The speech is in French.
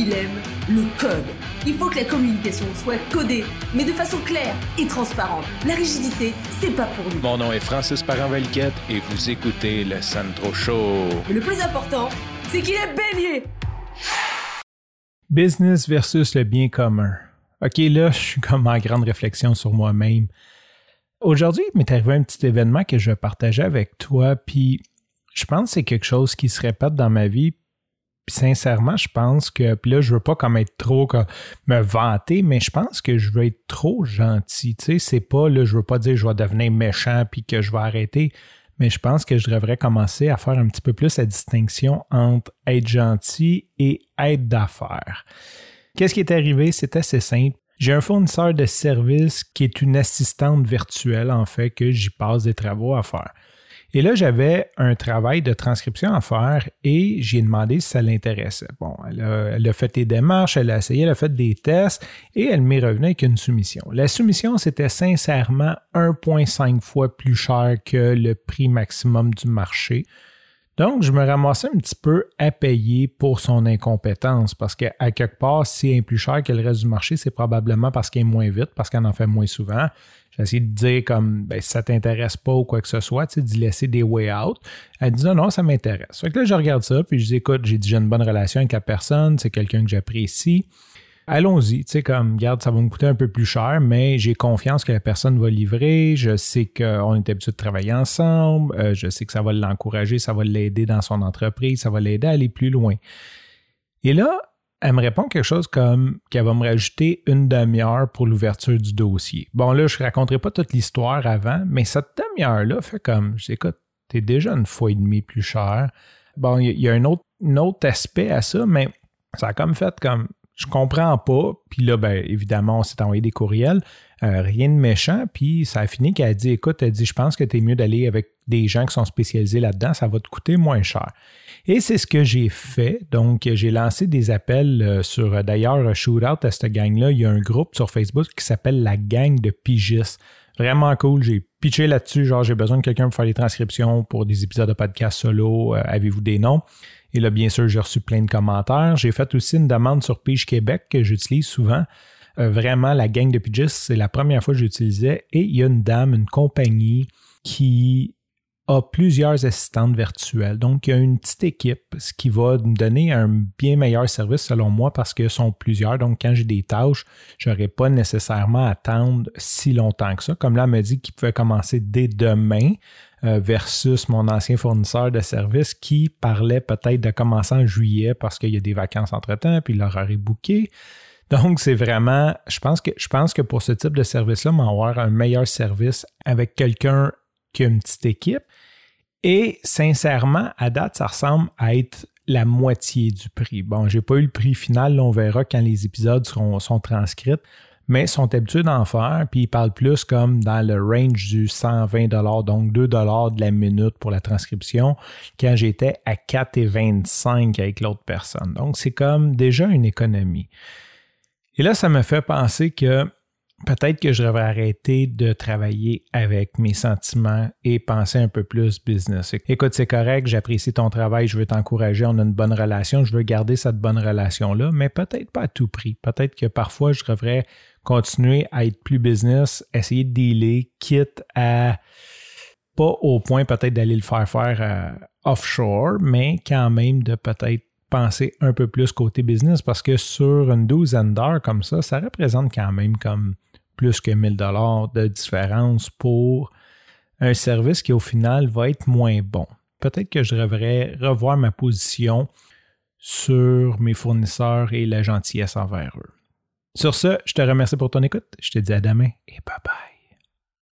il aime le code. Il faut que la communication soit codée, mais de façon claire et transparente. La rigidité, c'est pas pour nous. Mon nom est Francis Parent-Valquette et vous écoutez le Sandro Show. Mais le plus important, c'est qu'il est bélier. Business versus le bien commun. OK, là, je suis comme en grande réflexion sur moi-même. Aujourd'hui, il m'est arrivé un petit événement que je vais partager avec toi, puis je pense que c'est quelque chose qui se répète dans ma vie. Puis sincèrement, je pense que, puis là, je veux pas comme être trop me vanter, mais je pense que je veux être trop gentil. Tu sais, c'est pas, là, je veux pas dire que je vais devenir méchant puis que je vais arrêter, mais je pense que je devrais commencer à faire un petit peu plus la distinction entre être gentil et être d'affaires. Qu'est-ce qui est arrivé? C'est assez simple. J'ai un fournisseur de services qui est une assistante virtuelle, en fait, que j'y passe des travaux à faire. Et là, j'avais un travail de transcription à faire et j'ai demandé si ça l'intéressait. Bon, elle a, fait des démarches, elle a essayé, elle a fait des tests et elle m'est revenue avec une soumission. La soumission, c'était sincèrement 1,5 fois plus cher que le prix maximum du marché. Donc, je me ramassais un petit peu à payer pour son incompétence parce qu'à quelque part, si elle est plus cher que le reste du marché, c'est probablement parce qu'elle est moins vite, parce qu'elle en fait moins souvent. J'ai essayé de dire comme ben, si ça t'intéresse pas ou quoi que ce soit, tu d'y laisser des way out. Elle dit non, non, ça m'intéresse. Fait que là, je regarde ça, puis je dis écoute, j'ai déjà une bonne relation avec la personne, c'est quelqu'un que j'apprécie allons-y. Tu sais, comme, regarde, ça va me coûter un peu plus cher, mais j'ai confiance que la personne va livrer. Je sais qu'on est habitué de travailler ensemble. Euh, je sais que ça va l'encourager, ça va l'aider dans son entreprise, ça va l'aider à aller plus loin. Et là, elle me répond quelque chose comme qu'elle va me rajouter une demi-heure pour l'ouverture du dossier. Bon, là, je ne raconterai pas toute l'histoire avant, mais cette demi-heure-là fait comme, je dis, écoute, t'es déjà une fois et demie plus cher. Bon, il y, a un autre, un autre aspect à ça, mais ça a comme fait comme, je comprends pas. Puis là, ben, évidemment, on s'est envoyé des courriels. Euh, rien de méchant. Puis ça a fini qu'elle a dit Écoute, elle dit Je pense que tu es mieux d'aller avec des gens qui sont spécialisés là-dedans, ça va te coûter moins cher. Et c'est ce que j'ai fait. Donc, j'ai lancé des appels euh, sur, euh, d'ailleurs, Shootout à cette gang-là. Il y a un groupe sur Facebook qui s'appelle la gang de pigistes. Vraiment cool. J'ai pitché là-dessus. Genre, j'ai besoin de quelqu'un pour faire les transcriptions pour des épisodes de podcast solo. Avez-vous des noms? Et là, bien sûr, j'ai reçu plein de commentaires. J'ai fait aussi une demande sur Pige Québec que j'utilise souvent. Euh, vraiment, la gang de Pigeons, c'est la première fois que j'utilisais. Et il y a une dame, une compagnie qui a plusieurs assistantes virtuelles. Donc, il y a une petite équipe, ce qui va me donner un bien meilleur service selon moi parce qu'ils sont plusieurs. Donc, quand j'ai des tâches, je n'aurai pas nécessairement à attendre si longtemps que ça. Comme là, elle me dit qu'il pouvait commencer dès demain euh, versus mon ancien fournisseur de services qui parlait peut-être de commencer en juillet parce qu'il y a des vacances entre-temps, puis l'horaire est booké. Donc, c'est vraiment, je pense que, je pense que pour ce type de service-là, avoir un meilleur service avec quelqu'un qui a une petite équipe. Et sincèrement, à date, ça ressemble à être la moitié du prix. Bon, j'ai pas eu le prix final, on verra quand les épisodes seront, sont transcrits, mais ils sont habitués d'en faire, puis ils parlent plus comme dans le range du 120 donc 2 de la minute pour la transcription, quand j'étais à 4,25 avec l'autre personne. Donc, c'est comme déjà une économie. Et là, ça me fait penser que peut-être que je devrais arrêter de travailler avec mes sentiments et penser un peu plus business. Écoute, c'est correct, j'apprécie ton travail, je veux t'encourager, on a une bonne relation, je veux garder cette bonne relation-là, mais peut-être pas à tout prix. Peut-être que parfois, je devrais continuer à être plus business, essayer de dealer, quitte à pas au point peut-être d'aller le faire faire euh, offshore, mais quand même de peut-être penser un peu plus côté business parce que sur une douzaine d'heures comme ça, ça représente quand même comme plus que 1000 dollars de différence pour un service qui au final va être moins bon. Peut-être que je devrais revoir ma position sur mes fournisseurs et la gentillesse envers eux. Sur ce, je te remercie pour ton écoute. Je te dis à demain et bye bye.